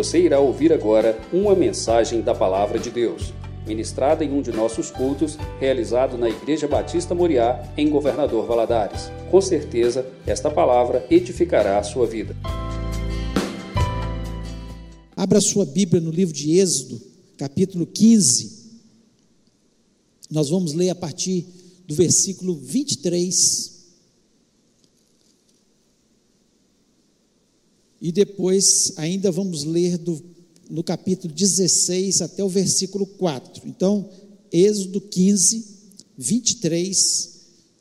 Você irá ouvir agora uma mensagem da Palavra de Deus, ministrada em um de nossos cultos, realizado na Igreja Batista Moriá, em Governador Valadares. Com certeza, esta palavra edificará a sua vida. Abra sua Bíblia no livro de Êxodo, capítulo 15. Nós vamos ler a partir do versículo 23 E depois ainda vamos ler do, no capítulo 16 até o versículo 4. Então, Êxodo 15, 23,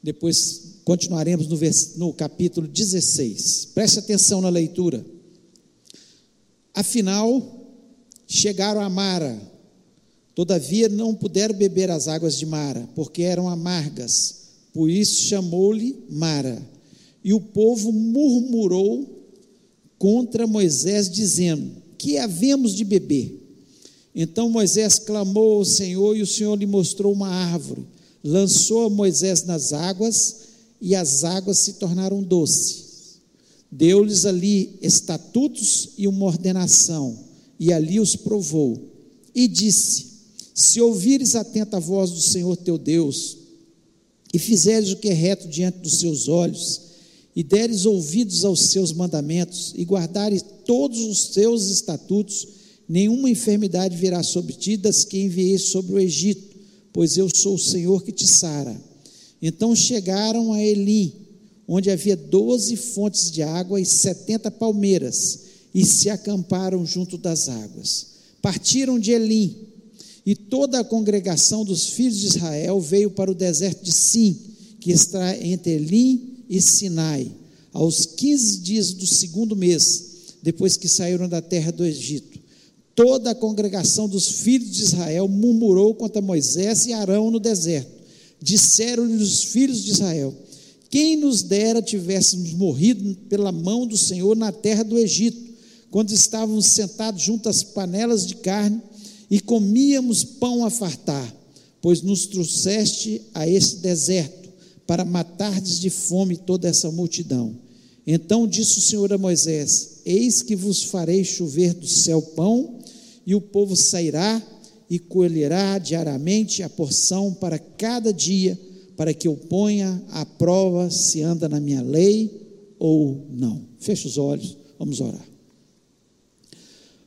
depois continuaremos no, vers, no capítulo 16. Preste atenção na leitura. Afinal, chegaram a Mara, todavia não puderam beber as águas de Mara, porque eram amargas, por isso chamou-lhe Mara. E o povo murmurou contra Moisés, dizendo: Que havemos de beber? Então Moisés clamou ao Senhor e o Senhor lhe mostrou uma árvore. Lançou Moisés nas águas e as águas se tornaram doces. Deu-lhes ali estatutos e uma ordenação, e ali os provou. E disse: Se ouvires atenta a voz do Senhor teu Deus, e fizeres o que é reto diante dos seus olhos, e deres ouvidos aos seus mandamentos, e guardares todos os seus estatutos, nenhuma enfermidade virá sobre ti das que enviei sobre o Egito, pois eu sou o Senhor que te sara. Então chegaram a Elim, onde havia doze fontes de água e setenta palmeiras, e se acamparam junto das águas. Partiram de Elim, e toda a congregação dos filhos de Israel veio para o deserto de Sim, que está entre Elim e Sinai, aos 15 dias do segundo mês, depois que saíram da terra do Egito. Toda a congregação dos filhos de Israel murmurou contra Moisés e Arão no deserto. Disseram-lhe os filhos de Israel: Quem nos dera tivéssemos morrido pela mão do Senhor na terra do Egito, quando estávamos sentados junto às panelas de carne e comíamos pão a fartar, pois nos trouxeste a esse deserto para matardes de fome toda essa multidão. Então disse o Senhor a Moisés: Eis que vos farei chover do céu pão, e o povo sairá e colherá diariamente a porção para cada dia, para que eu ponha à prova se anda na minha lei ou não. Feche os olhos, vamos orar.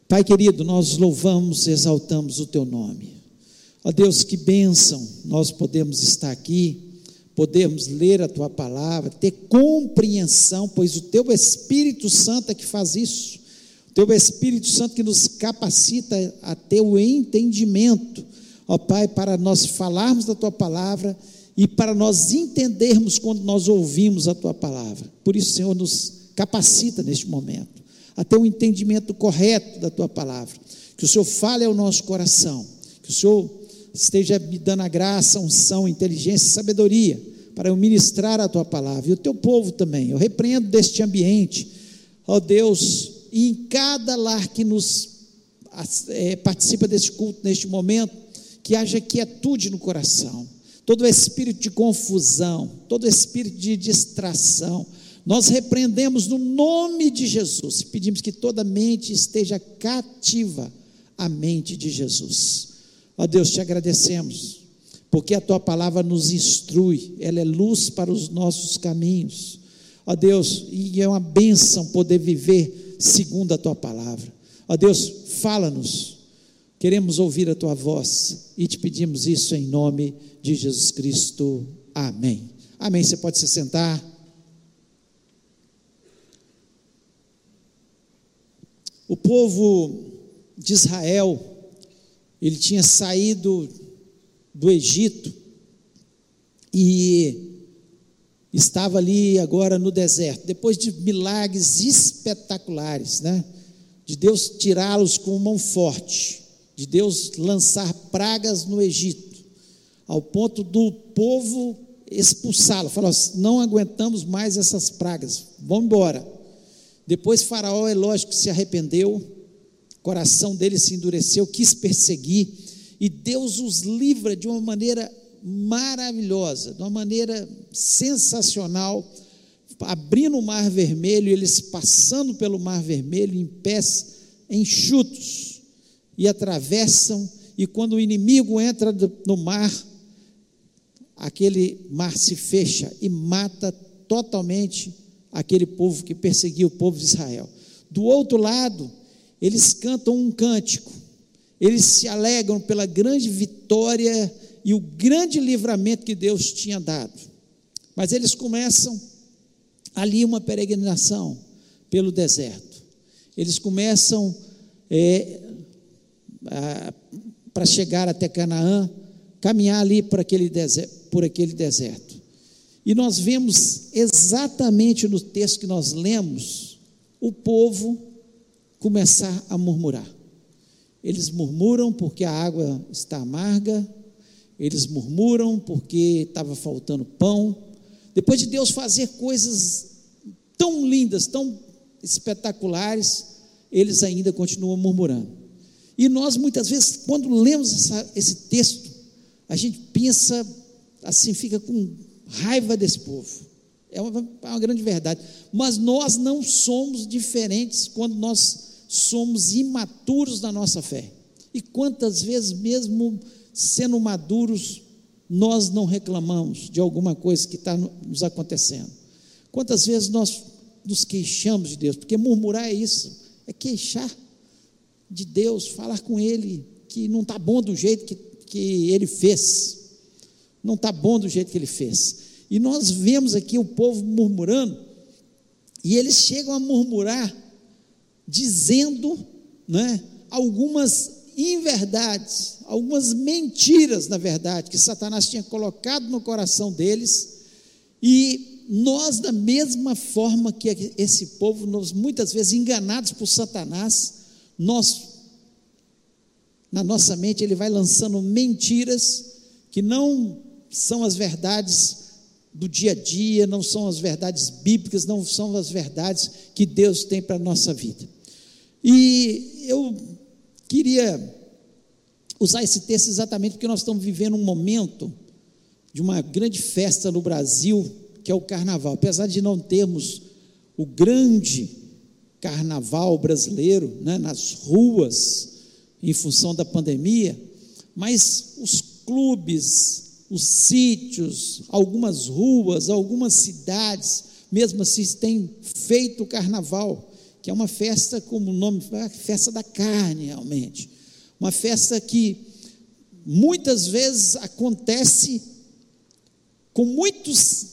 Pai querido, nós louvamos, exaltamos o teu nome. Ó Deus, que bênção nós podemos estar aqui podermos ler a tua palavra, ter compreensão, pois o teu Espírito Santo é que faz isso. O teu Espírito Santo que nos capacita a ter o entendimento, ó Pai, para nós falarmos da tua palavra e para nós entendermos quando nós ouvimos a tua palavra. Por isso, Senhor, nos capacita neste momento a ter um entendimento correto da tua palavra. Que o Senhor fale ao nosso coração, que o Senhor esteja me dando a graça, unção, inteligência e sabedoria para eu ministrar a tua palavra e o teu povo também. Eu repreendo deste ambiente, ó Deus, e em cada lar que nos é, participa desse culto neste momento, que haja quietude no coração, todo espírito de confusão, todo espírito de distração, nós repreendemos no nome de Jesus e pedimos que toda mente esteja cativa à mente de Jesus. Ó Deus, te agradecemos, porque a tua palavra nos instrui, ela é luz para os nossos caminhos. Ó Deus, e é uma bênção poder viver segundo a tua palavra. Ó Deus, fala-nos, queremos ouvir a tua voz e te pedimos isso em nome de Jesus Cristo. Amém. Amém. Você pode se sentar. O povo de Israel, ele tinha saído do Egito e estava ali agora no deserto, depois de milagres espetaculares, né? De Deus tirá-los com mão forte, de Deus lançar pragas no Egito, ao ponto do povo expulsá-lo, falou: não aguentamos mais essas pragas, vamos embora. Depois Faraó, é lógico, se arrependeu, coração dele se endureceu, quis perseguir, e Deus os livra de uma maneira maravilhosa, de uma maneira sensacional, abrindo o mar vermelho, eles passando pelo mar vermelho em pés enxutos e atravessam, e quando o inimigo entra no mar, aquele mar se fecha e mata totalmente aquele povo que perseguia o povo de Israel. Do outro lado, eles cantam um cântico, eles se alegram pela grande vitória e o grande livramento que Deus tinha dado. Mas eles começam ali uma peregrinação pelo deserto. Eles começam é, para chegar até Canaã, caminhar ali por aquele, deserto, por aquele deserto. E nós vemos exatamente no texto que nós lemos, o povo começar a murmurar. Eles murmuram porque a água está amarga, eles murmuram porque estava faltando pão. Depois de Deus fazer coisas tão lindas, tão espetaculares, eles ainda continuam murmurando. E nós, muitas vezes, quando lemos essa, esse texto, a gente pensa assim, fica com raiva desse povo. É uma, é uma grande verdade. Mas nós não somos diferentes quando nós somos imaturos na nossa fé. E quantas vezes, mesmo sendo maduros, nós não reclamamos de alguma coisa que está nos acontecendo? Quantas vezes nós nos queixamos de Deus? Porque murmurar é isso, é queixar de Deus, falar com Ele que não está bom do jeito que, que Ele fez, não está bom do jeito que Ele fez. E nós vemos aqui o povo murmurando, e eles chegam a murmurar, dizendo né, algumas inverdades, algumas mentiras, na verdade, que Satanás tinha colocado no coração deles, e nós, da mesma forma que esse povo, nós muitas vezes enganados por Satanás, nós, na nossa mente, ele vai lançando mentiras que não são as verdades do dia a dia, não são as verdades bíblicas, não são as verdades que Deus tem para a nossa vida. E eu queria usar esse texto exatamente porque nós estamos vivendo um momento de uma grande festa no Brasil, que é o carnaval. Apesar de não termos o grande carnaval brasileiro né, nas ruas, em função da pandemia, mas os clubes, os sítios, algumas ruas, algumas cidades, mesmo assim, têm feito o carnaval que é uma festa, como o nome, a festa da carne, realmente. Uma festa que muitas vezes acontece com muitos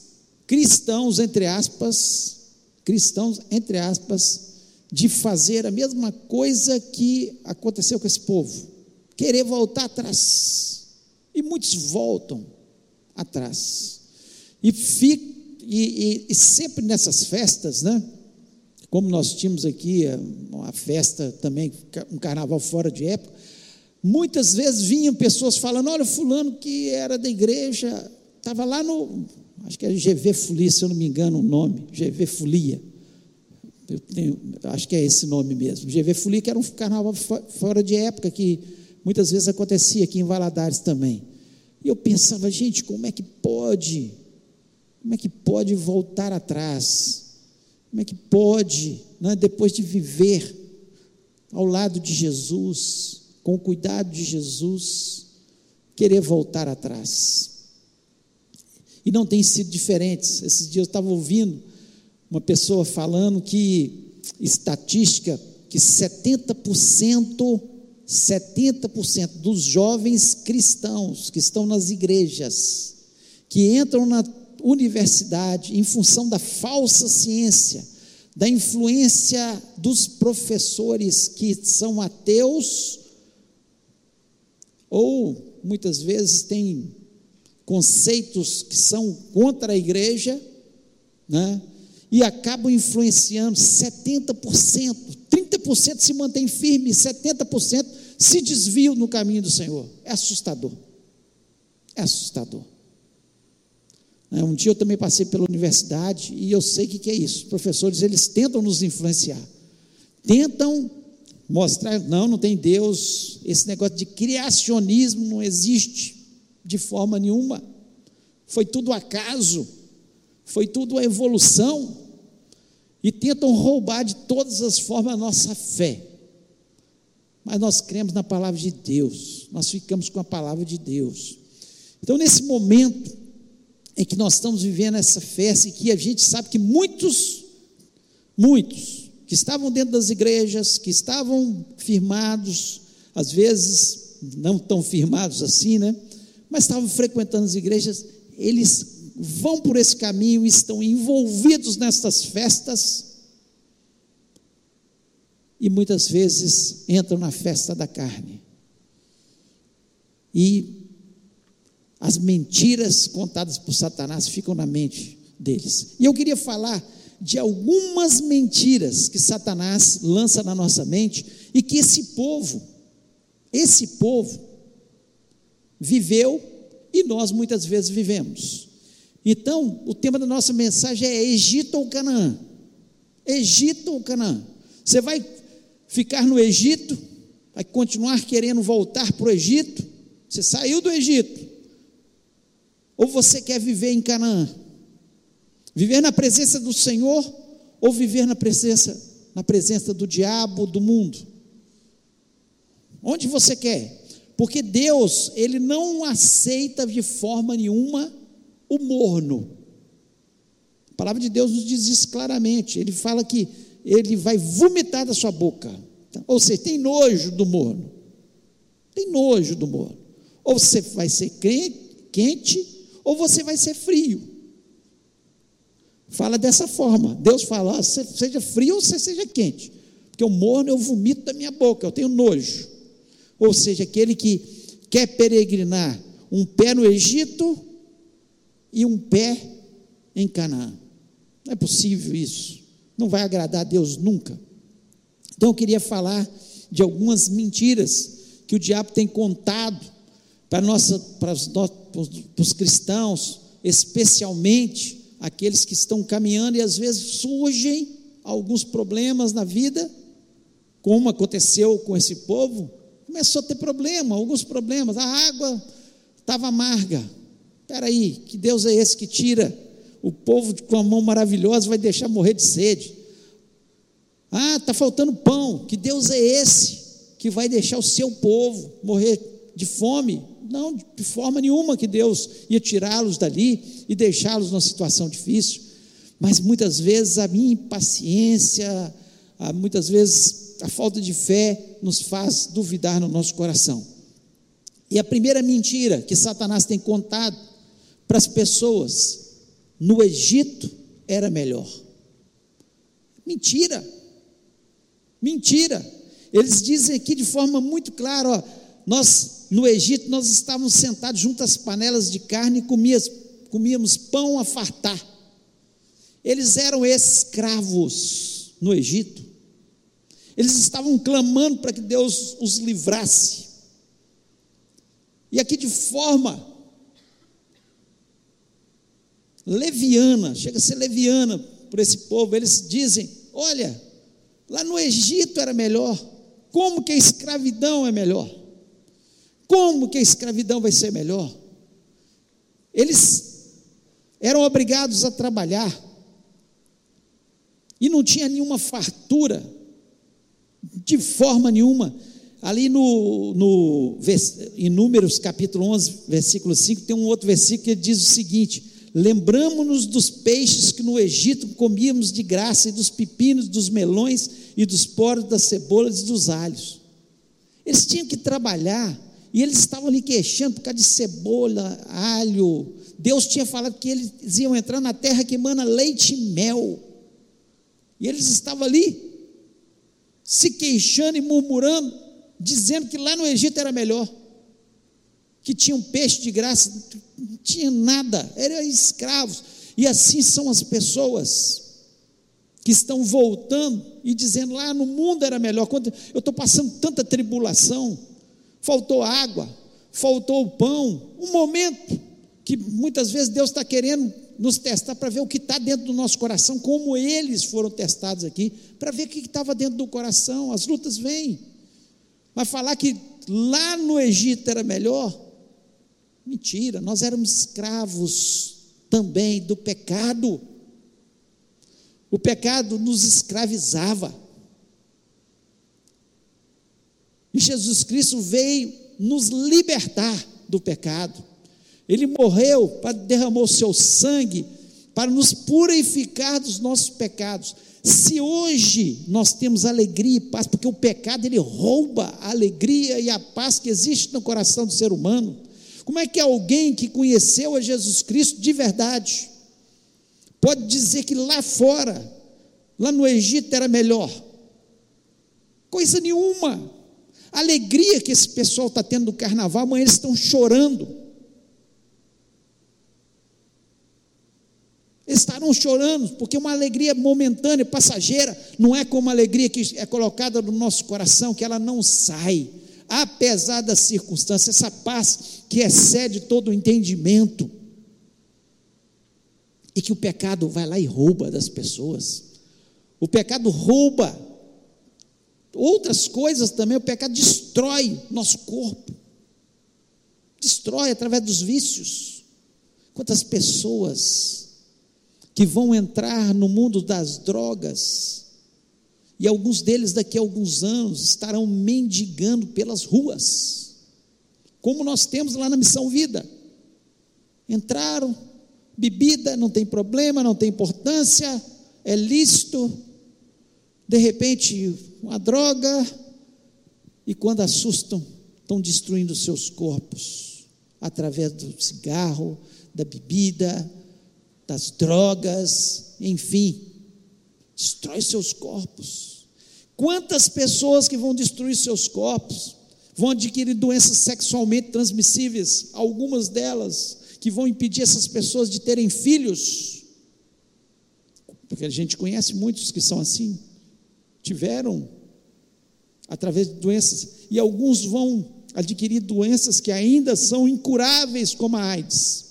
cristãos, entre aspas, cristãos, entre aspas, de fazer a mesma coisa que aconteceu com esse povo, querer voltar atrás. E muitos voltam atrás. E, fica, e, e, e sempre nessas festas, né? Como nós tínhamos aqui eh, uma festa também, um carnaval fora de época, muitas vezes vinham pessoas falando: olha, Fulano que era da igreja, estava lá no, acho que é GV Folia, se eu não me engano o nome, GV Folia. Eu tenho, acho que é esse nome mesmo. GV Folia, que era um carnaval fora de época, que muitas vezes acontecia aqui em Valadares também. E eu pensava, gente, como é que pode? Como é que pode voltar atrás? Como é que pode, né, depois de viver ao lado de Jesus, com o cuidado de Jesus, querer voltar atrás? E não tem sido diferente. Esses dias eu estava ouvindo uma pessoa falando que estatística que 70% 70% dos jovens cristãos que estão nas igrejas, que entram na universidade em função da falsa ciência, da influência dos professores que são ateus, ou muitas vezes têm conceitos que são contra a igreja, né? e acabam influenciando 70%, 30% se mantém firme, 70% se desviam no caminho do Senhor. É assustador. É assustador. Né, um dia eu também passei pela universidade e eu sei o que é isso. Professores, eles tentam nos influenciar. Tentam mostrar, não, não tem Deus. Esse negócio de criacionismo não existe de forma nenhuma. Foi tudo acaso. Foi tudo a evolução. E tentam roubar de todas as formas a nossa fé. mas nós cremos na palavra de Deus, nós ficamos com a palavra de Deus. Então, nesse momento em que nós estamos vivendo essa festa e que a gente sabe que muitos, muitos que estavam dentro das igrejas, que estavam firmados, às vezes não tão firmados assim, né? Mas estavam frequentando as igrejas, eles vão por esse caminho, estão envolvidos nestas festas e muitas vezes entram na festa da carne. E as mentiras contadas por Satanás ficam na mente deles. E eu queria falar de algumas mentiras que Satanás lança na nossa mente e que esse povo, esse povo, viveu e nós muitas vezes vivemos. Então, o tema da nossa mensagem é Egito ou Canaã? Egito ou Canaã? Você vai ficar no Egito, vai continuar querendo voltar para o Egito? Você saiu do Egito, ou você quer viver em Canaã? Viver na presença do Senhor ou viver na presença na presença do diabo, do mundo? Onde você quer? Porque Deus, ele não aceita de forma nenhuma o morno. A palavra de Deus nos diz isso claramente. Ele fala que ele vai vomitar da sua boca. Ou seja, tem nojo do morno. Tem nojo do morno. Ou você vai ser quente ou você vai ser frio. Fala dessa forma. Deus fala: ó, seja frio ou seja quente. Porque o morno eu vomito da minha boca, eu tenho nojo. Ou seja, aquele que quer peregrinar um pé no Egito e um pé em Canaã. Não é possível isso. Não vai agradar a Deus nunca. Então eu queria falar de algumas mentiras que o diabo tem contado para, nossa, para, para os cristãos, especialmente aqueles que estão caminhando e às vezes surgem alguns problemas na vida, como aconteceu com esse povo, começou a ter problema, alguns problemas, a água estava amarga. Espera aí, que Deus é esse que tira o povo com a mão maravilhosa vai deixar morrer de sede? Ah, está faltando pão, que Deus é esse que vai deixar o seu povo morrer de fome? Não, de forma nenhuma que Deus ia tirá-los dali e deixá-los numa situação difícil. Mas muitas vezes a minha impaciência, muitas vezes a falta de fé nos faz duvidar no nosso coração. E a primeira mentira que Satanás tem contado para as pessoas no Egito era melhor. Mentira. Mentira. Eles dizem aqui de forma muito clara, ó, nós, no Egito, nós estávamos sentados junto às panelas de carne e comíamos, comíamos pão a fartar. Eles eram escravos no Egito. Eles estavam clamando para que Deus os livrasse. E aqui de forma leviana, chega a ser leviana por esse povo, eles dizem: olha, lá no Egito era melhor, como que a escravidão é melhor? Como que a escravidão vai ser melhor? Eles eram obrigados a trabalhar e não tinha nenhuma fartura, de forma nenhuma. Ali no, no em Números capítulo 11, versículo 5, tem um outro versículo que diz o seguinte: Lembramos-nos dos peixes que no Egito comíamos de graça, e dos pepinos, dos melões, e dos poros, das cebolas e dos alhos. Eles tinham que trabalhar e eles estavam ali queixando por causa de cebola, alho. Deus tinha falado que eles iam entrar na terra que emana leite e mel. E eles estavam ali, se queixando e murmurando, dizendo que lá no Egito era melhor. Que tinha um peixe de graça, não tinha nada, eram escravos. E assim são as pessoas que estão voltando e dizendo lá no mundo era melhor. Eu estou passando tanta tribulação faltou água, faltou o pão, um momento que muitas vezes Deus está querendo nos testar para ver o que está dentro do nosso coração, como eles foram testados aqui, para ver o que estava dentro do coração. As lutas vêm. Mas falar que lá no Egito era melhor, mentira, nós éramos escravos também do pecado. O pecado nos escravizava. E Jesus Cristo veio nos libertar do pecado. Ele morreu, para derramou o seu sangue para nos purificar dos nossos pecados. Se hoje nós temos alegria e paz, porque o pecado ele rouba a alegria e a paz que existe no coração do ser humano. Como é que alguém que conheceu a Jesus Cristo de verdade pode dizer que lá fora, lá no Egito era melhor? Coisa nenhuma. A alegria que esse pessoal está tendo no carnaval, amanhã eles estão chorando. estarão chorando, porque uma alegria momentânea, passageira, não é como a alegria que é colocada no nosso coração, que ela não sai, apesar das circunstâncias, essa paz que excede todo o entendimento, e que o pecado vai lá e rouba das pessoas, o pecado rouba outras coisas também, o pecado destrói nosso corpo, destrói através dos vícios. Quantas pessoas que vão entrar no mundo das drogas, e alguns deles daqui a alguns anos estarão mendigando pelas ruas, como nós temos lá na Missão Vida. Entraram, bebida, não tem problema, não tem importância, é lícito, de repente, uma droga, e quando assustam, estão destruindo seus corpos através do cigarro, da bebida, das drogas, enfim, destrói seus corpos. Quantas pessoas que vão destruir seus corpos vão adquirir doenças sexualmente transmissíveis, algumas delas que vão impedir essas pessoas de terem filhos, porque a gente conhece muitos que são assim, tiveram através de doenças, e alguns vão adquirir doenças que ainda são incuráveis, como a AIDS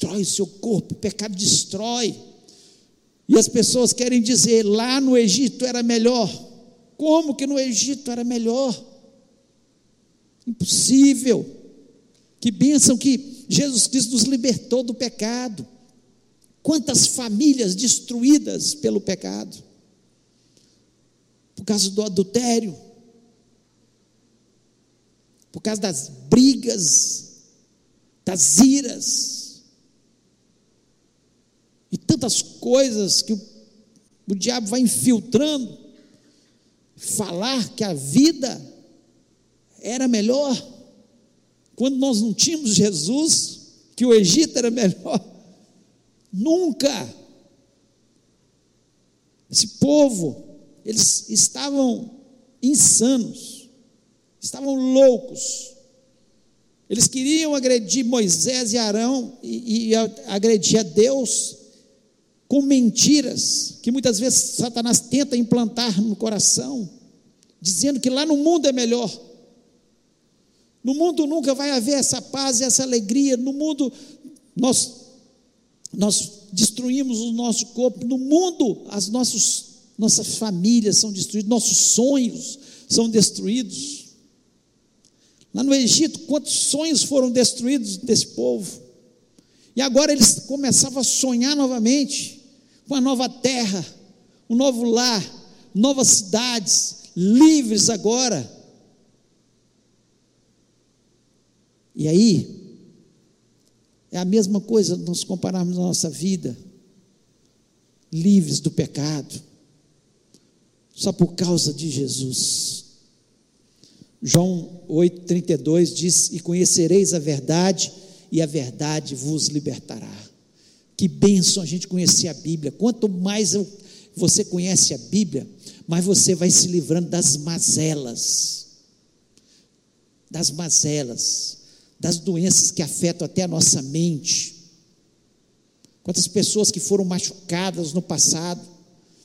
destrói o seu corpo, o pecado destrói. E as pessoas querem dizer, lá no Egito era melhor. Como que no Egito era melhor? Impossível. Que bênção que Jesus Cristo nos libertou do pecado. Quantas famílias destruídas pelo pecado, por causa do adultério, por causa das brigas, das iras, e tantas coisas que o, o diabo vai infiltrando, falar que a vida era melhor, quando nós não tínhamos Jesus, que o Egito era melhor. Nunca. Esse povo, eles estavam insanos, estavam loucos. Eles queriam agredir Moisés e Arão e, e agredir a Deus, com mentiras que muitas vezes Satanás tenta implantar no coração, dizendo que lá no mundo é melhor. No mundo nunca vai haver essa paz e essa alegria. No mundo nós nós destruímos o nosso corpo. No mundo as nossos, nossas famílias são destruídas, nossos sonhos são destruídos. Lá no Egito, quantos sonhos foram destruídos desse povo? E agora eles começavam a sonhar novamente uma nova terra, um novo lar, novas cidades, livres agora. E aí, é a mesma coisa nós compararmos a nossa vida, livres do pecado, só por causa de Jesus. João 8,32 diz: E conhecereis a verdade, e a verdade vos libertará. Que bênção a gente conhecer a Bíblia. Quanto mais você conhece a Bíblia, mais você vai se livrando das mazelas, das mazelas, das doenças que afetam até a nossa mente. Quantas pessoas que foram machucadas no passado,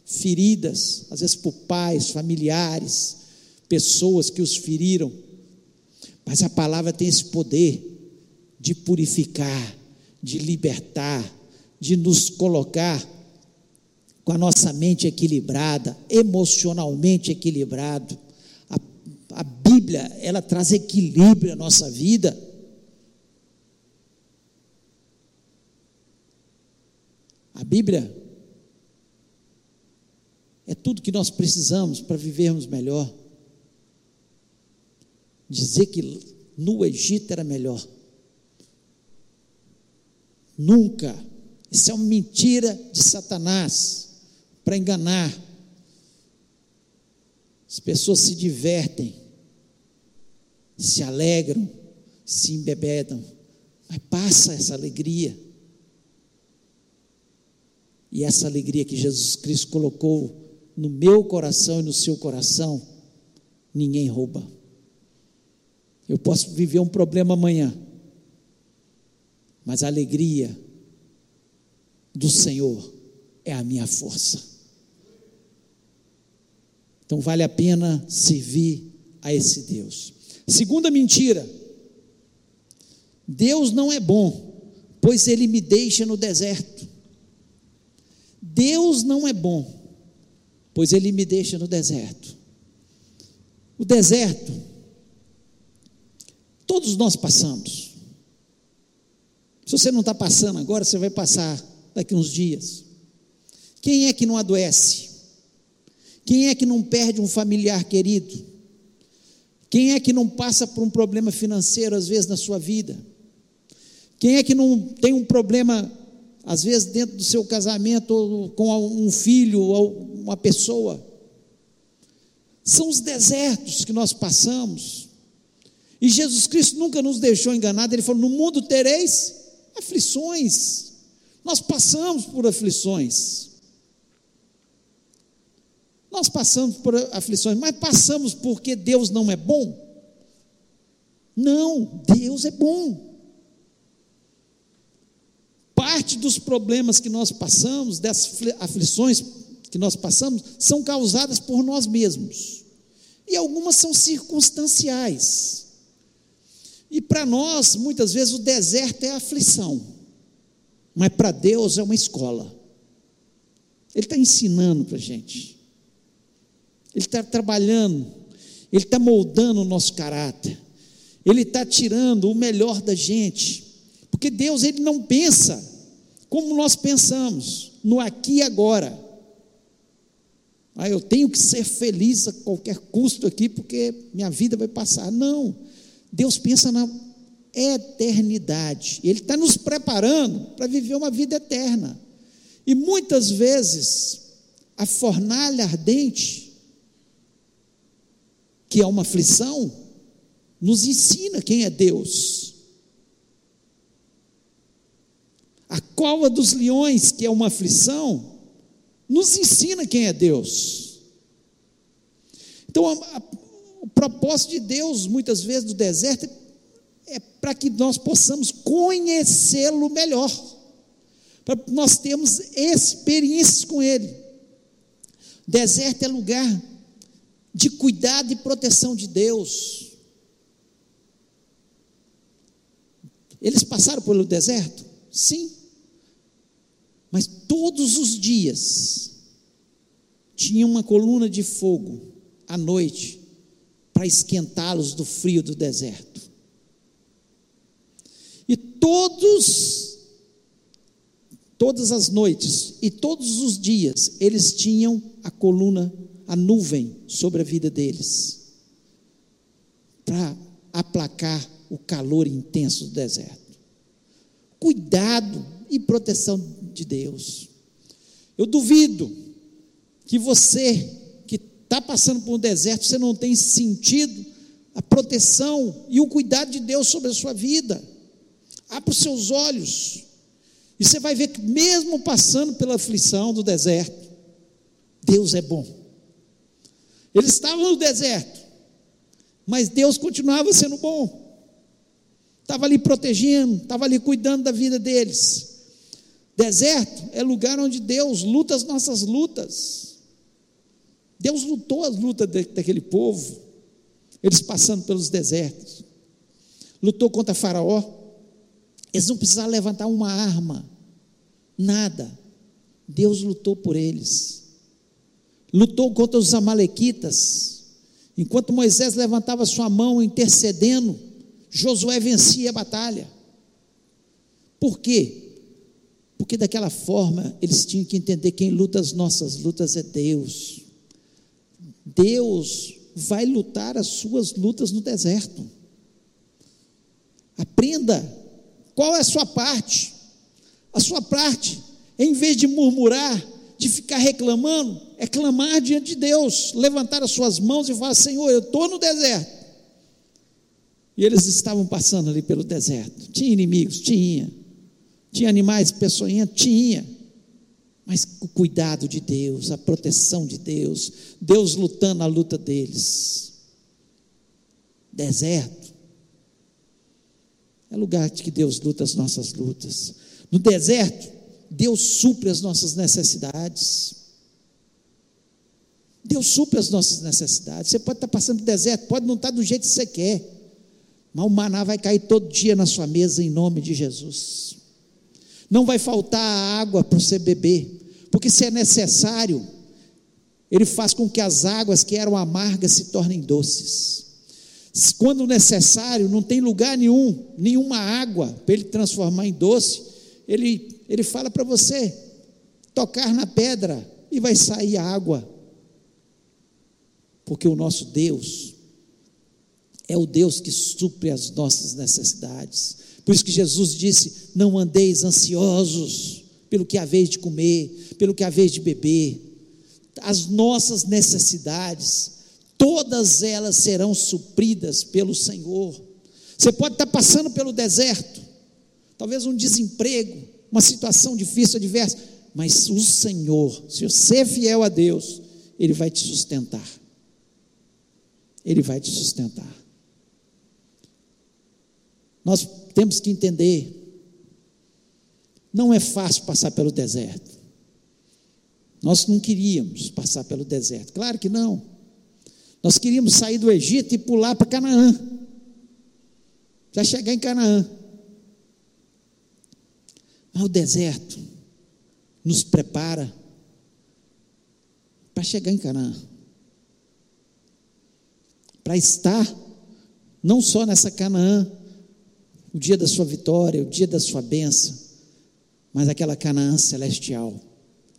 feridas, às vezes por pais, familiares, pessoas que os feriram, mas a palavra tem esse poder de purificar, de libertar, de nos colocar com a nossa mente equilibrada, emocionalmente equilibrado. A, a Bíblia, ela traz equilíbrio à nossa vida. A Bíblia, é tudo que nós precisamos para vivermos melhor. Dizer que no Egito era melhor. Nunca. Isso é uma mentira de Satanás para enganar. As pessoas se divertem, se alegram, se embebedam, mas passa essa alegria. E essa alegria que Jesus Cristo colocou no meu coração e no seu coração, ninguém rouba. Eu posso viver um problema amanhã, mas a alegria do Senhor é a minha força. Então vale a pena servir a esse Deus. Segunda mentira: Deus não é bom, pois ele me deixa no deserto. Deus não é bom, pois ele me deixa no deserto. O deserto, todos nós passamos. Se você não está passando agora, você vai passar daqui uns dias. Quem é que não adoece? Quem é que não perde um familiar querido? Quem é que não passa por um problema financeiro, às vezes, na sua vida? Quem é que não tem um problema, às vezes, dentro do seu casamento, com um filho ou uma pessoa? São os desertos que nós passamos. E Jesus Cristo nunca nos deixou enganado, ele falou: No mundo tereis aflições. Nós passamos por aflições. Nós passamos por aflições, mas passamos porque Deus não é bom? Não, Deus é bom. Parte dos problemas que nós passamos, das aflições que nós passamos, são causadas por nós mesmos. E algumas são circunstanciais. E para nós, muitas vezes, o deserto é aflição mas para Deus é uma escola. Ele está ensinando para a gente, Ele está trabalhando, Ele está moldando o nosso caráter, Ele está tirando o melhor da gente, porque Deus Ele não pensa como nós pensamos, no aqui e agora. Ah, eu tenho que ser feliz a qualquer custo aqui, porque minha vida vai passar. Não, Deus pensa na eternidade. Ele está nos preparando para viver uma vida eterna. E muitas vezes, a fornalha ardente, que é uma aflição, nos ensina quem é Deus. A cova dos leões, que é uma aflição, nos ensina quem é Deus. Então, a, a, o propósito de Deus, muitas vezes, do deserto, é para que nós possamos conhecê-lo melhor, para nós termos experiências com ele. Deserto é lugar de cuidado e proteção de Deus. Eles passaram pelo deserto? Sim. Mas todos os dias tinha uma coluna de fogo à noite para esquentá-los do frio do deserto. E todos, todas as noites e todos os dias, eles tinham a coluna, a nuvem sobre a vida deles, para aplacar o calor intenso do deserto. Cuidado e proteção de Deus. Eu duvido que você que está passando por um deserto, você não tem sentido a proteção e o cuidado de Deus sobre a sua vida. Abra os seus olhos. E você vai ver que, mesmo passando pela aflição do deserto, Deus é bom. Eles estavam no deserto, mas Deus continuava sendo bom. Estava ali protegendo, estava ali cuidando da vida deles. Deserto é lugar onde Deus luta as nossas lutas. Deus lutou as lutas daquele povo, eles passando pelos desertos. Lutou contra Faraó, eles não precisaram levantar uma arma, nada. Deus lutou por eles. Lutou contra os Amalequitas. Enquanto Moisés levantava sua mão intercedendo, Josué vencia a batalha. Por quê? Porque daquela forma eles tinham que entender quem luta as nossas lutas é Deus. Deus vai lutar as suas lutas no deserto. Aprenda qual é a sua parte. A sua parte, em vez de murmurar, de ficar reclamando, é clamar diante de Deus, levantar as suas mãos e falar: Senhor, eu estou no deserto. E eles estavam passando ali pelo deserto. Tinha inimigos? Tinha. Tinha animais peçonhentos? Tinha. Mas o cuidado de Deus, a proteção de Deus, Deus lutando a luta deles. Deserto. É lugar de que Deus luta as nossas lutas. No deserto, Deus supre as nossas necessidades. Deus supre as nossas necessidades. Você pode estar passando por deserto, pode não estar do jeito que você quer. Mas o maná vai cair todo dia na sua mesa em nome de Jesus. Não vai faltar água para você beber, porque se é necessário, ele faz com que as águas que eram amargas se tornem doces. Quando necessário, não tem lugar nenhum, nenhuma água para ele transformar em doce, ele, ele fala para você tocar na pedra e vai sair água. Porque o nosso Deus, é o Deus que supre as nossas necessidades. Por isso que Jesus disse: Não andeis ansiosos pelo que haveis de comer, pelo que haveis de beber. As nossas necessidades, todas elas serão supridas pelo Senhor. Você pode estar passando pelo deserto, talvez um desemprego, uma situação difícil, adversa, mas o Senhor, se você é fiel a Deus, Ele vai te sustentar. Ele vai te sustentar. Nós temos que entender, não é fácil passar pelo deserto. Nós não queríamos passar pelo deserto, claro que não. Nós queríamos sair do Egito e pular para Canaã. Já chegar em Canaã. Mas o deserto nos prepara para chegar em Canaã. Para estar não só nessa Canaã o dia da sua vitória, o dia da sua bênção, mas aquela Canaã celestial,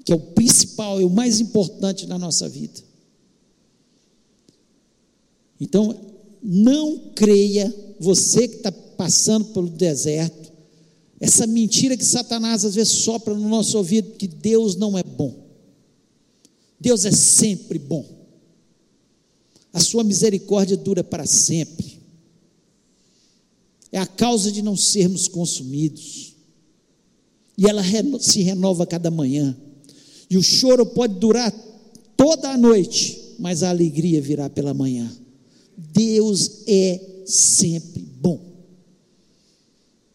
que é o principal e o mais importante na nossa vida. Então, não creia, você que está passando pelo deserto, essa mentira que Satanás às vezes sopra no nosso ouvido, que Deus não é bom. Deus é sempre bom. A sua misericórdia dura para sempre é a causa de não sermos consumidos. E ela se renova cada manhã. E o choro pode durar toda a noite, mas a alegria virá pela manhã. Deus é sempre bom.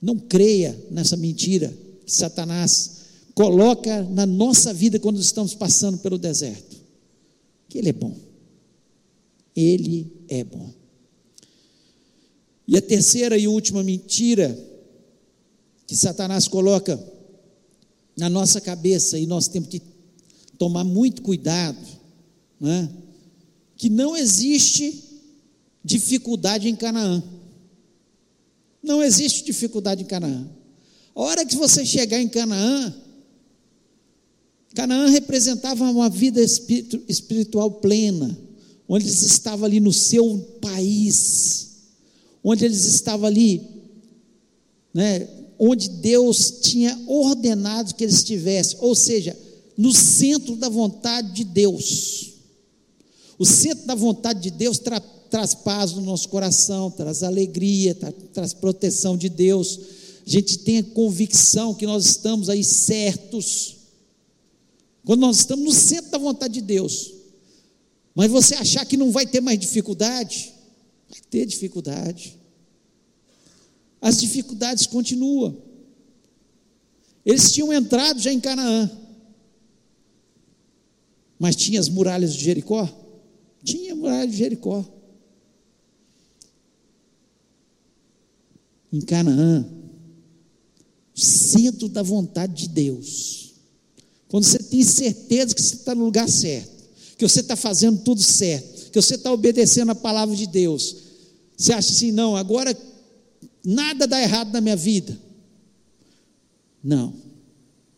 Não creia nessa mentira que Satanás coloca na nossa vida quando estamos passando pelo deserto. Que Ele é bom. Ele é bom. E a terceira e última mentira que Satanás coloca na nossa cabeça, e nós temos que tomar muito cuidado, né? que não existe dificuldade em Canaã. Não existe dificuldade em Canaã. A hora que você chegar em Canaã, Canaã representava uma vida espiritual plena, onde eles estavam ali no seu país onde eles estavam ali, né, onde Deus tinha ordenado que eles estivessem, ou seja, no centro da vontade de Deus. O centro da vontade de Deus tra, traz paz no nosso coração, traz alegria, tra, traz proteção de Deus. A gente tem a convicção que nós estamos aí certos. Quando nós estamos no centro da vontade de Deus. Mas você achar que não vai ter mais dificuldade, Vai ter dificuldade. As dificuldades continuam. Eles tinham entrado já em Canaã. Mas tinha as muralhas de Jericó? Tinha muralhas de Jericó. Em Canaã, centro da vontade de Deus. Quando você tem certeza que você está no lugar certo, que você está fazendo tudo certo, que você está obedecendo a palavra de Deus. Você acha assim, não, agora nada dá errado na minha vida. Não.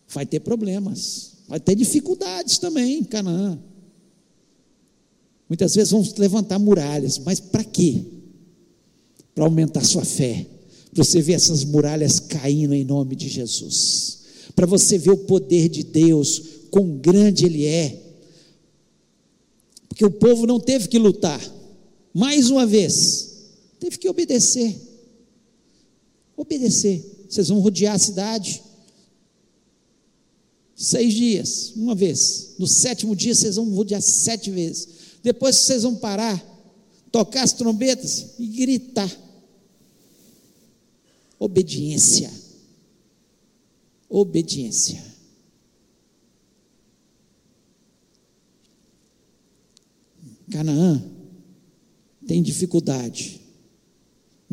vai ter problemas, vai ter dificuldades também Canaã. Muitas vezes vamos levantar muralhas, mas para quê? Para aumentar sua fé, para você ver essas muralhas caindo em nome de Jesus, para você ver o poder de Deus, quão grande Ele é, porque o povo não teve que lutar, mais uma vez, teve que obedecer. Obedecer. Vocês vão rodear a cidade. Seis dias, uma vez. No sétimo dia, vocês vão rodear sete vezes. Depois vocês vão parar, tocar as trombetas e gritar. Obediência. Obediência. Canaã tem dificuldade,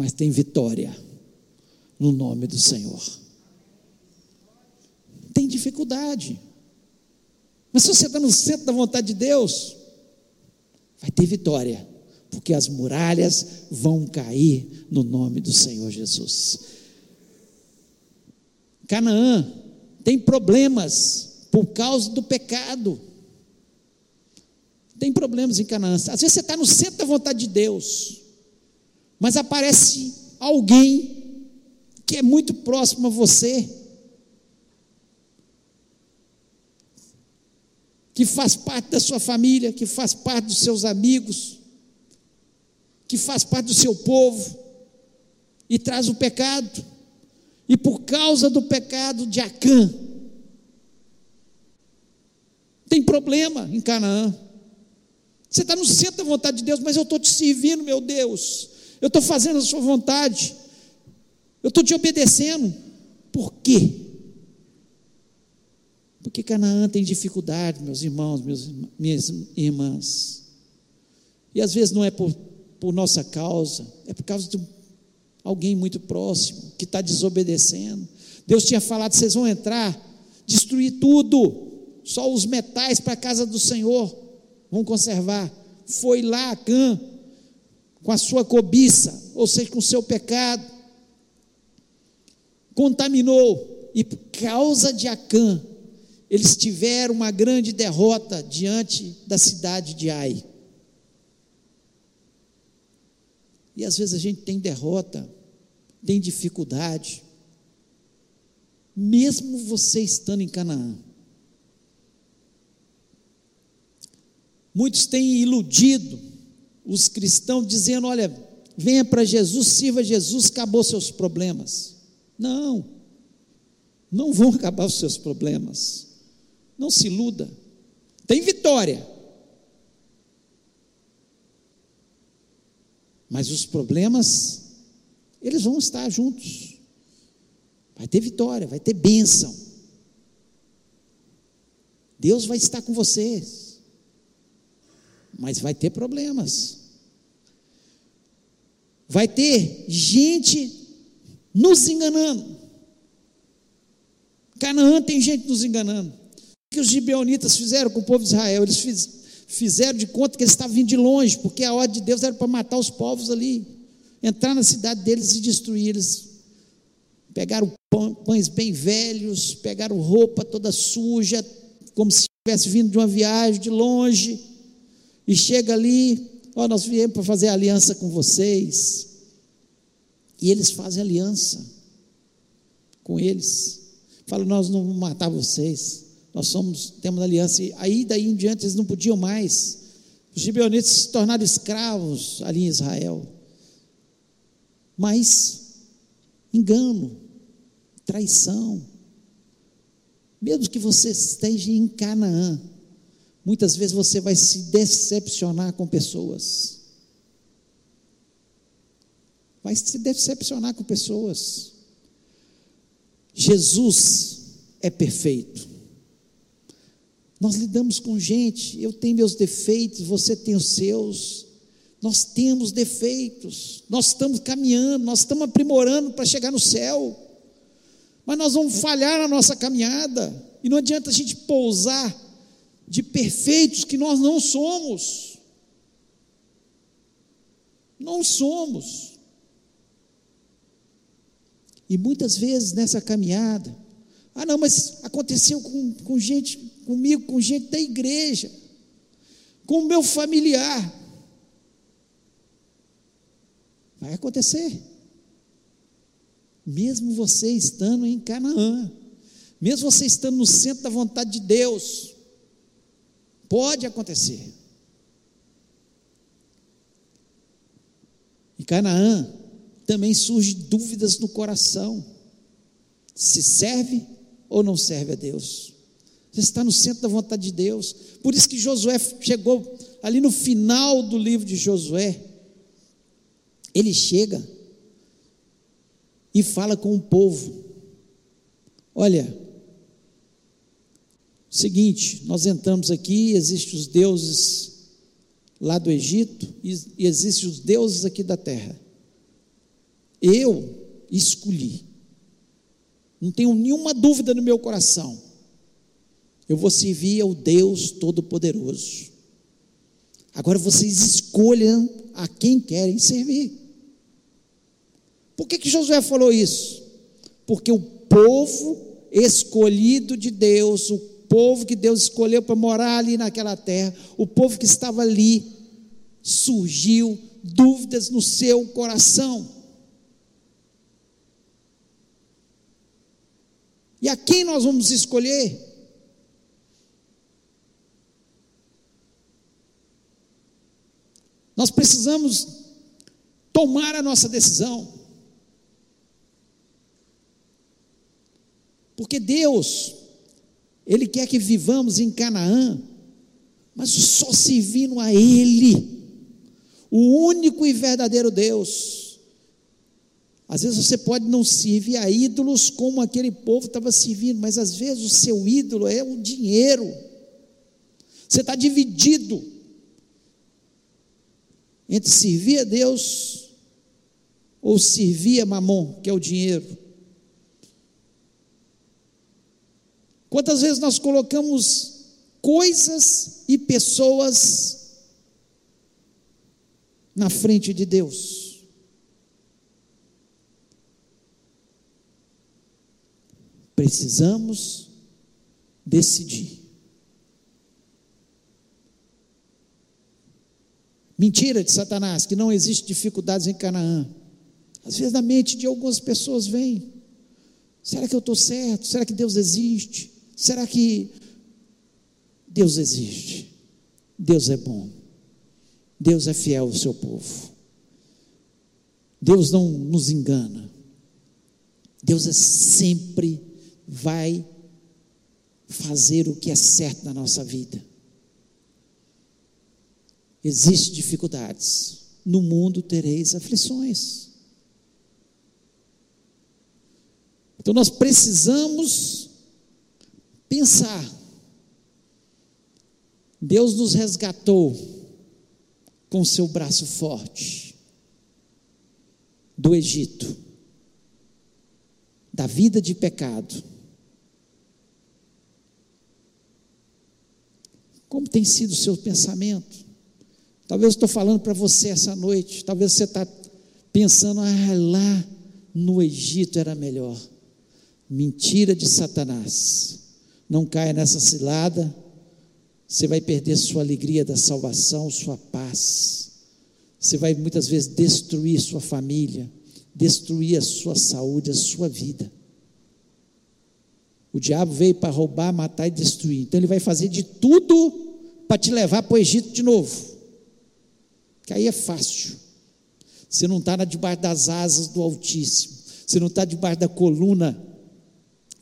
mas tem vitória no nome do Senhor. Tem dificuldade, mas se você está no centro da vontade de Deus, vai ter vitória, porque as muralhas vão cair no nome do Senhor Jesus. Canaã tem problemas por causa do pecado. Tem problemas em Canaã. Às vezes você está no centro da vontade de Deus, mas aparece alguém que é muito próximo a você, que faz parte da sua família, que faz parte dos seus amigos, que faz parte do seu povo, e traz o pecado. E por causa do pecado de Acã, tem problema em Canaã. Você está no centro da vontade de Deus, mas eu estou te servindo, meu Deus. Eu estou fazendo a sua vontade. Eu estou te obedecendo. Por quê? Porque Canaã tem dificuldade, meus irmãos, meus, minhas irmãs. E às vezes não é por, por nossa causa, é por causa de alguém muito próximo que está desobedecendo. Deus tinha falado: vocês vão entrar, destruir tudo, só os metais para a casa do Senhor vão conservar. Foi lá Acã, com a sua cobiça, ou seja, com o seu pecado, contaminou, e por causa de Acã, eles tiveram uma grande derrota diante da cidade de Ai. E às vezes a gente tem derrota, tem dificuldade, mesmo você estando em Canaã. Muitos têm iludido os cristãos dizendo: olha, venha para Jesus, sirva Jesus, acabou seus problemas. Não, não vão acabar os seus problemas. Não se iluda. Tem vitória. Mas os problemas, eles vão estar juntos. Vai ter vitória, vai ter bênção. Deus vai estar com vocês mas vai ter problemas. Vai ter gente nos enganando. Canaã tem gente nos enganando. O que os gibeonitas fizeram com o povo de Israel? Eles fiz, fizeram de conta que eles estavam vindo de longe, porque a ordem de Deus era para matar os povos ali, entrar na cidade deles e destruir eles. Pegaram pães bem velhos, pegaram roupa toda suja, como se tivesse vindo de uma viagem de longe e chega ali, ó, nós viemos para fazer aliança com vocês. E eles fazem aliança com eles. Falam, nós não vamos matar vocês. Nós somos, temos aliança. E aí daí em diante eles não podiam mais. Os gibeonitas se tornaram escravos ali em Israel. Mas engano, traição. Mesmo que você esteja em Canaã, Muitas vezes você vai se decepcionar com pessoas. Vai se decepcionar com pessoas. Jesus é perfeito. Nós lidamos com gente, eu tenho meus defeitos, você tem os seus. Nós temos defeitos, nós estamos caminhando, nós estamos aprimorando para chegar no céu. Mas nós vamos falhar na nossa caminhada, e não adianta a gente pousar de perfeitos que nós não somos. Não somos. E muitas vezes nessa caminhada, Ah, não, mas aconteceu com, com gente, comigo, com gente da igreja, com o meu familiar. Vai acontecer. Mesmo você estando em Canaã, mesmo você estando no centro da vontade de Deus, pode acontecer. Em Canaã também surgem dúvidas no coração: se serve ou não serve a Deus. Você está no centro da vontade de Deus. Por isso que Josué chegou ali no final do livro de Josué. Ele chega e fala com o povo: Olha, seguinte, nós entramos aqui, existem os deuses lá do Egito e existem os deuses aqui da terra. Eu escolhi, não tenho nenhuma dúvida no meu coração, eu vou servir ao Deus Todo-Poderoso. Agora vocês escolham a quem querem servir. Por que, que Josué falou isso? Porque o povo escolhido de Deus, o povo que Deus escolheu para morar ali naquela terra, o povo que estava ali, surgiu dúvidas no seu coração. E a quem nós vamos escolher? Nós precisamos tomar a nossa decisão. Porque Deus ele quer que vivamos em Canaã, mas só servindo a Ele, o único e verdadeiro Deus. Às vezes você pode não servir a ídolos como aquele povo estava servindo, mas às vezes o seu ídolo é o dinheiro. Você está dividido entre servir a Deus ou servir a Mamon, que é o dinheiro. Quantas vezes nós colocamos coisas e pessoas na frente de Deus? Precisamos decidir. Mentira de Satanás, que não existe dificuldades em Canaã. Às vezes na mente de algumas pessoas vem. Será que eu estou certo? Será que Deus existe? Será que Deus existe? Deus é bom. Deus é fiel ao seu povo. Deus não nos engana. Deus é sempre vai fazer o que é certo na nossa vida. Existem dificuldades. No mundo tereis aflições. Então nós precisamos pensar. Deus nos resgatou com seu braço forte do Egito, da vida de pecado. Como tem sido o seu pensamento? Talvez eu estou falando para você essa noite, talvez você está pensando, ah, lá no Egito era melhor. Mentira de Satanás. Não caia nessa cilada, você vai perder sua alegria da salvação, sua paz. Você vai muitas vezes destruir sua família, destruir a sua saúde, a sua vida. O diabo veio para roubar, matar e destruir. Então ele vai fazer de tudo para te levar para o Egito de novo. Que aí é fácil. Você não está debaixo das asas do Altíssimo. Você não está debaixo da coluna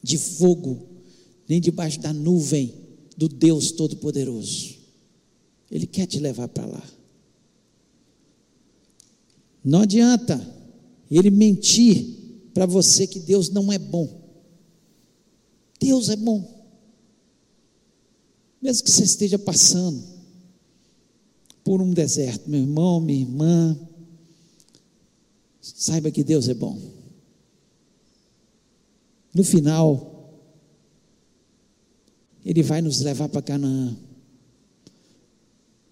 de fogo nem debaixo da nuvem do Deus Todo-Poderoso. Ele quer te levar para lá. Não adianta ele mentir para você que Deus não é bom. Deus é bom. Mesmo que você esteja passando por um deserto, meu irmão, minha irmã, saiba que Deus é bom. No final, ele vai nos levar para Canaã.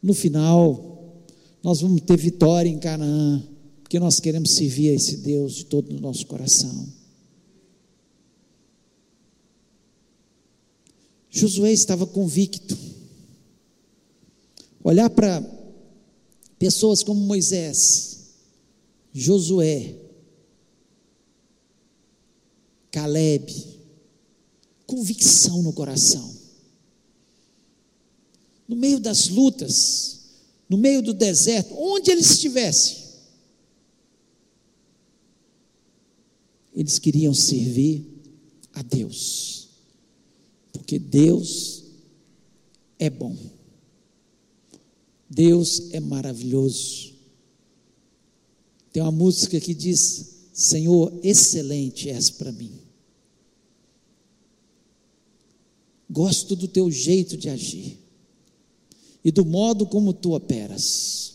No final, nós vamos ter vitória em Canaã, porque nós queremos servir a esse Deus de todo o nosso coração. Josué estava convicto. Olhar para pessoas como Moisés, Josué, Caleb, convicção no coração. No meio das lutas, no meio do deserto, onde eles estivessem, eles queriam servir a Deus, porque Deus é bom. Deus é maravilhoso. Tem uma música que diz: Senhor, excelente és para mim. Gosto do teu jeito de agir e do modo como tu operas.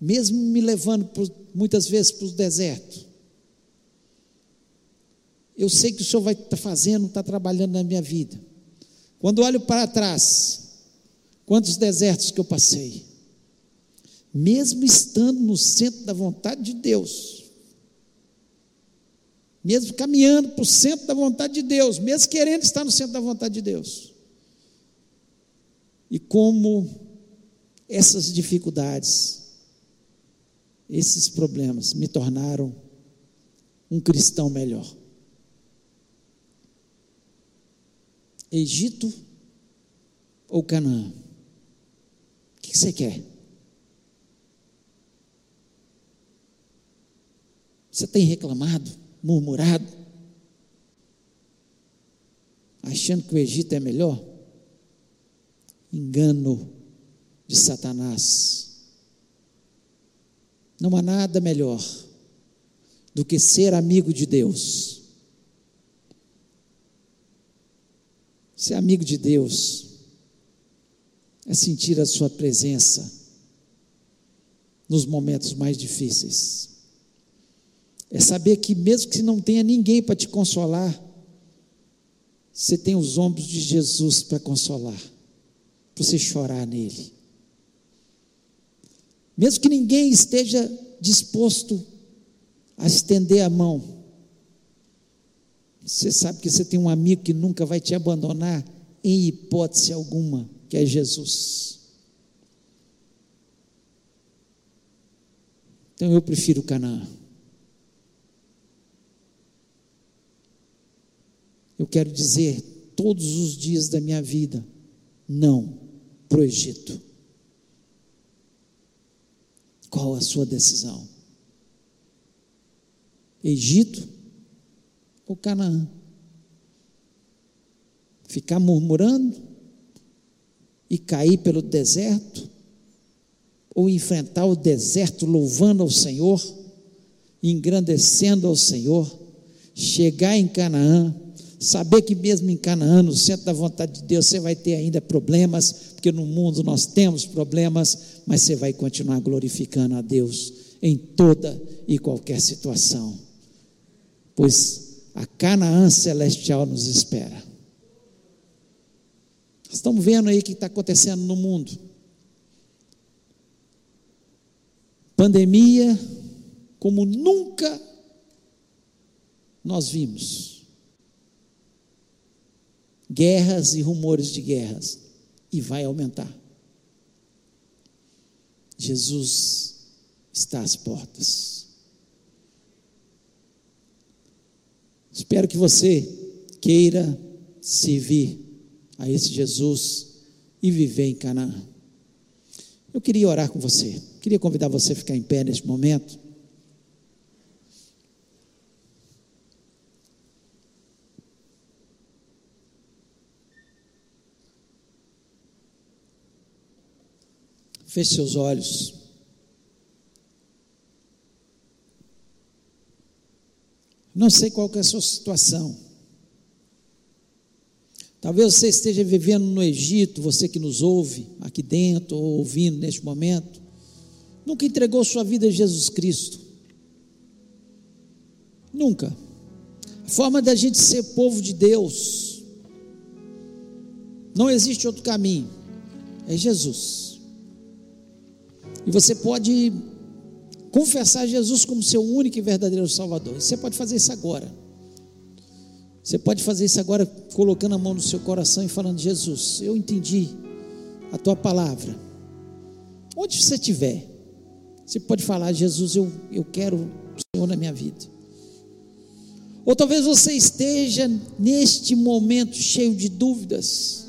Mesmo me levando por, muitas vezes para o deserto, eu sei que o Senhor vai estar tá fazendo, está trabalhando na minha vida. Quando olho para trás, quantos desertos que eu passei, mesmo estando no centro da vontade de Deus, mesmo caminhando para o centro da vontade de Deus, mesmo querendo estar no centro da vontade de Deus, e como essas dificuldades, esses problemas me tornaram um cristão melhor. Egito ou Canaã? O que você quer? Você tem reclamado, murmurado, achando que o Egito é melhor? Engano de Satanás. Não há nada melhor do que ser amigo de Deus Ser amigo de Deus é sentir a Sua presença nos momentos mais difíceis. É saber que, mesmo que não tenha ninguém para te consolar, você tem os ombros de Jesus para consolar, para você chorar nele. Mesmo que ninguém esteja disposto a estender a mão, você sabe que você tem um amigo que nunca vai te abandonar, em hipótese alguma, que é Jesus. Então eu prefiro Canaã. Eu quero dizer todos os dias da minha vida, não para o Egito. Qual a sua decisão? Egito ou Canaã. Ficar murmurando e cair pelo deserto, ou enfrentar o deserto louvando ao Senhor, engrandecendo ao Senhor, chegar em Canaã, saber que mesmo em Canaã, no centro da vontade de Deus, você vai ter ainda problemas, porque no mundo nós temos problemas, mas você vai continuar glorificando a Deus em toda e qualquer situação. Pois a Canaã celestial nos espera. Estamos vendo aí o que está acontecendo no mundo. Pandemia como nunca nós vimos. Guerras e rumores de guerras. E vai aumentar. Jesus está às portas. Espero que você queira servir a esse Jesus e viver em Canaã. Eu queria orar com você, queria convidar você a ficar em pé neste momento. Feche seus olhos. Não sei qual é a sua situação. Talvez você esteja vivendo no Egito, você que nos ouve aqui dentro ou ouvindo neste momento, nunca entregou sua vida a Jesus Cristo. Nunca. A forma da gente ser povo de Deus, não existe outro caminho, é Jesus. E você pode confessar Jesus como seu único e verdadeiro Salvador. Você pode fazer isso agora. Você pode fazer isso agora, colocando a mão no seu coração e falando: Jesus, eu entendi a tua palavra. Onde você estiver, você pode falar: Jesus, eu, eu quero o Senhor na minha vida. Ou talvez você esteja neste momento cheio de dúvidas.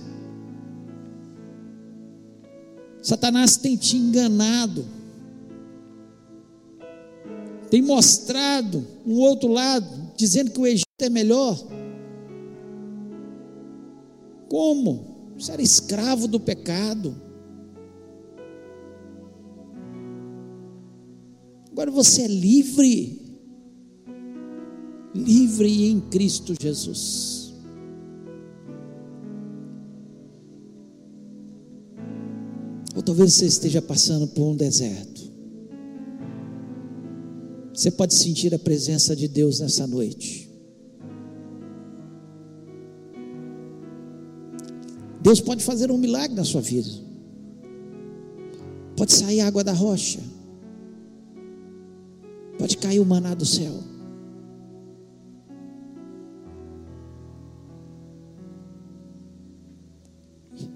Satanás tem te enganado, tem mostrado um outro lado, dizendo que o Egito é melhor. Como? Você era escravo do pecado. Agora você é livre. Livre em Cristo Jesus. Talvez você esteja passando por um deserto. Você pode sentir a presença de Deus nessa noite. Deus pode fazer um milagre na sua vida. Pode sair água da rocha. Pode cair o maná do céu.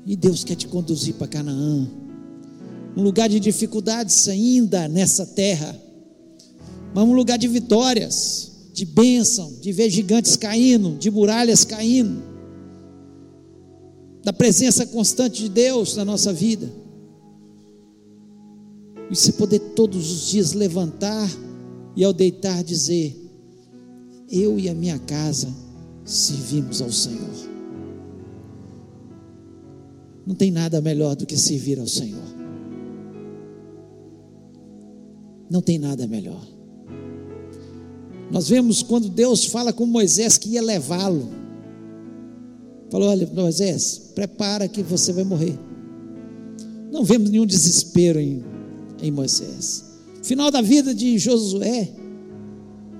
E Deus quer te conduzir para Canaã. Um lugar de dificuldades ainda nessa terra. Mas um lugar de vitórias, de bênção, de ver gigantes caindo, de muralhas caindo da presença constante de Deus na nossa vida. E você poder todos os dias levantar e ao deitar dizer: Eu e a minha casa servimos ao Senhor. Não tem nada melhor do que servir ao Senhor. Não tem nada melhor. Nós vemos quando Deus fala com Moisés que ia levá-lo Falou: Olha, Moisés, prepara que você vai morrer. Não vemos nenhum desespero em, em Moisés. Final da vida de Josué,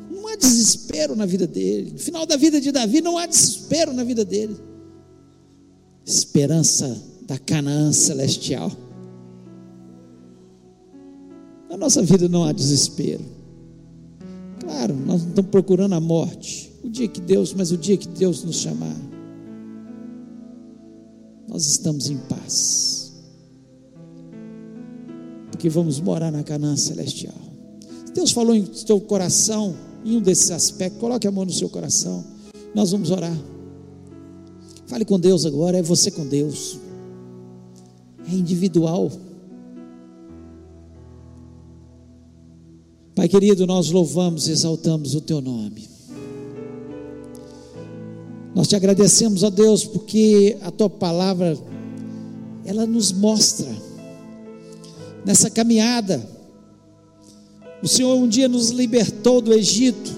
não há desespero na vida dele. Final da vida de Davi, não há desespero na vida dele. Esperança da Canaã celestial. Na nossa vida não há desespero. Claro, nós não estamos procurando a morte. O dia que Deus, mas o dia que Deus nos chamar nós estamos em paz. Porque vamos morar na Canaã celestial. Deus falou em seu coração, em um desses aspectos, coloque a mão no seu coração. Nós vamos orar. Fale com Deus agora, é você com Deus. É individual. Pai querido, nós louvamos, exaltamos o teu nome. Nós te agradecemos, ó Deus, porque a tua palavra ela nos mostra nessa caminhada. O Senhor um dia nos libertou do Egito.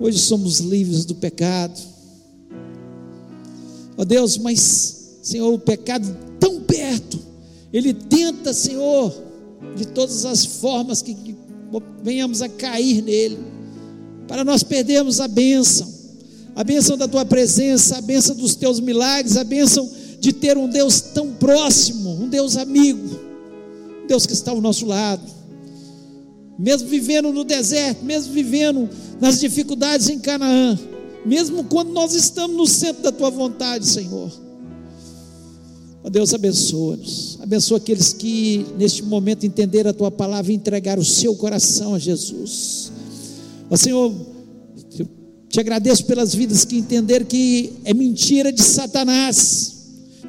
Hoje somos livres do pecado. Ó Deus, mas Senhor, o pecado tão perto, ele tenta, Senhor, de todas as formas que, que venhamos a cair nele, para nós perdermos a bênção a bênção da tua presença, a bênção dos teus milagres, a bênção de ter um Deus tão próximo, um Deus amigo, um Deus que está ao nosso lado. Mesmo vivendo no deserto, mesmo vivendo nas dificuldades em Canaã, mesmo quando nós estamos no centro da tua vontade, Senhor. Ó Deus, abençoa-nos. Abençoa aqueles que neste momento entenderam a tua palavra e entregaram o seu coração a Jesus. Ó Senhor, te agradeço pelas vidas que entenderam que é mentira de Satanás,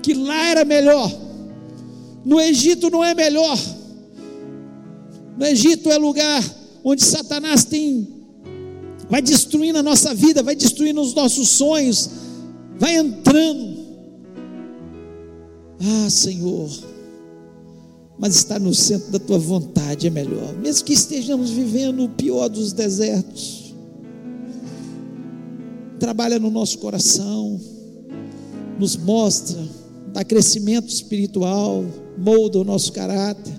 que lá era melhor, no Egito não é melhor, no Egito é lugar onde Satanás tem, vai destruindo a nossa vida, vai destruindo os nossos sonhos, vai entrando. Ah, Senhor, mas estar no centro da tua vontade é melhor, mesmo que estejamos vivendo o pior dos desertos trabalha no nosso coração, nos mostra, dá crescimento espiritual, molda o nosso caráter.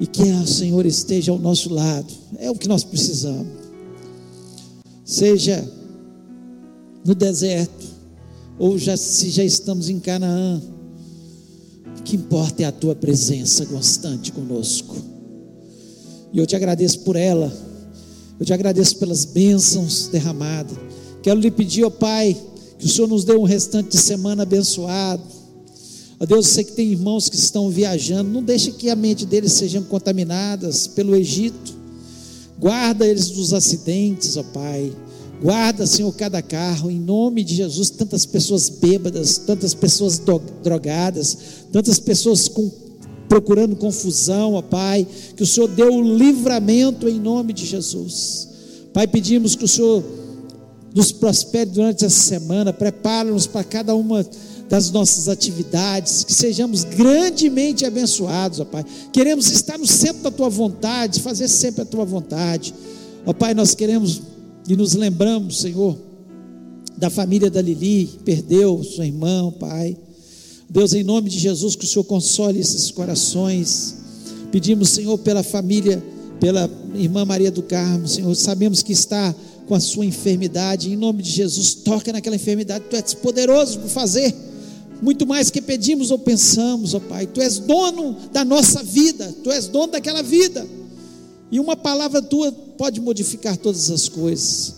E que o Senhor esteja ao nosso lado, é o que nós precisamos. Seja no deserto, ou já, se já estamos em Canaã, o que importa é a tua presença constante conosco. E eu te agradeço por ela Eu te agradeço pelas bênçãos derramadas. Quero lhe pedir, ó Pai, que o Senhor nos dê um restante de semana abençoado. Ó Deus, eu sei que tem irmãos que estão viajando, não deixe que a mente deles sejam contaminadas pelo Egito. Guarda eles dos acidentes, ó Pai. Guarda, Senhor, cada carro, em nome de Jesus, tantas pessoas bêbadas, tantas pessoas drogadas, tantas pessoas com, procurando confusão, ó Pai, que o Senhor dê o livramento em nome de Jesus. Pai, pedimos que o Senhor nos prospere durante essa semana, prepara-nos para cada uma das nossas atividades, que sejamos grandemente abençoados, ó Pai. Queremos estar no centro da tua vontade, fazer sempre a tua vontade. Ó Pai, nós queremos e nos lembramos, Senhor, da família da Lili, perdeu sua irmã, Pai. Deus, em nome de Jesus, que o Senhor console esses corações. Pedimos, Senhor, pela família, pela irmã Maria do Carmo, Senhor, sabemos que está com a sua enfermidade, em nome de Jesus, toca naquela enfermidade, tu és poderoso para fazer muito mais que pedimos ou pensamos, ó Pai. Tu és dono da nossa vida, tu és dono daquela vida. E uma palavra tua pode modificar todas as coisas.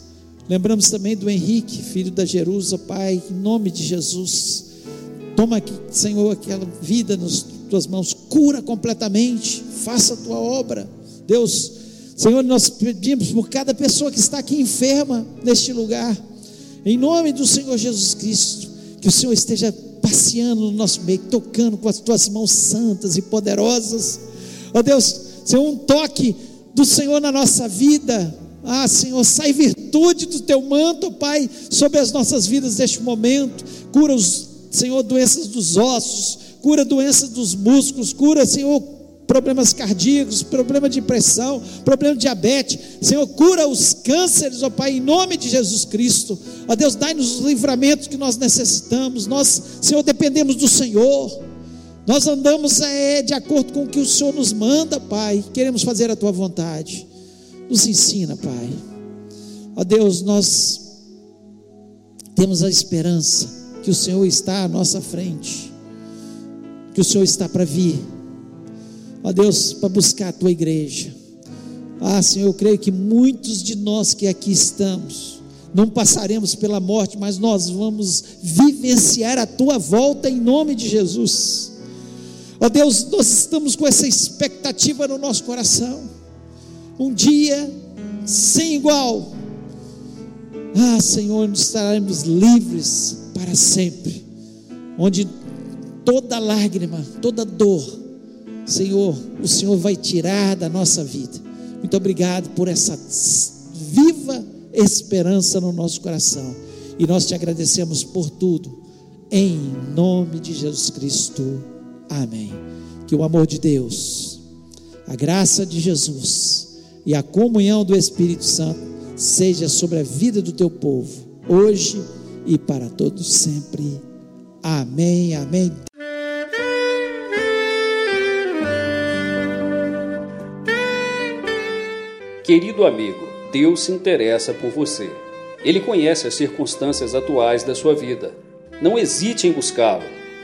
Lembramos também do Henrique, filho da Jerusa, Pai, em nome de Jesus. Toma aqui, Senhor, aquela vida nas tuas mãos, cura completamente, faça a tua obra. Deus, Senhor, nós pedimos por cada pessoa que está aqui enferma neste lugar, em nome do Senhor Jesus Cristo, que o Senhor esteja passeando no nosso meio, tocando com as tuas mãos santas e poderosas. Ó Deus, Senhor, um toque do Senhor na nossa vida. Ah, Senhor, sai virtude do teu manto, Pai, sobre as nossas vidas neste momento. Cura os, Senhor, doenças dos ossos, cura doenças dos músculos, cura, Senhor, problemas cardíacos, problema de pressão, problema de diabetes. Senhor, cura os cânceres, ó Pai, em nome de Jesus Cristo. Ó Deus, dai-nos os livramentos que nós necessitamos. Nós, Senhor, dependemos do Senhor. Nós andamos é, de acordo com o que o Senhor nos manda, Pai. Queremos fazer a tua vontade. Nos ensina, Pai. Ó Deus, nós temos a esperança que o Senhor está à nossa frente, que o Senhor está para vir. Ó Deus, para buscar a tua igreja. Ah, Senhor, eu creio que muitos de nós que aqui estamos, não passaremos pela morte, mas nós vamos vivenciar a tua volta em nome de Jesus. Ó Deus, nós estamos com essa expectativa no nosso coração. Um dia sem igual. Ah, Senhor, nós estaremos livres para sempre. Onde toda lágrima, toda dor, Senhor, o Senhor vai tirar da nossa vida. Muito obrigado por essa viva esperança no nosso coração. E nós te agradecemos por tudo. Em nome de Jesus Cristo. Amém. Que o amor de Deus, a graça de Jesus e a comunhão do Espírito Santo seja sobre a vida do teu povo, hoje e para todos sempre. Amém. Amém. Querido amigo, Deus se interessa por você. Ele conhece as circunstâncias atuais da sua vida. Não hesite em buscá-lo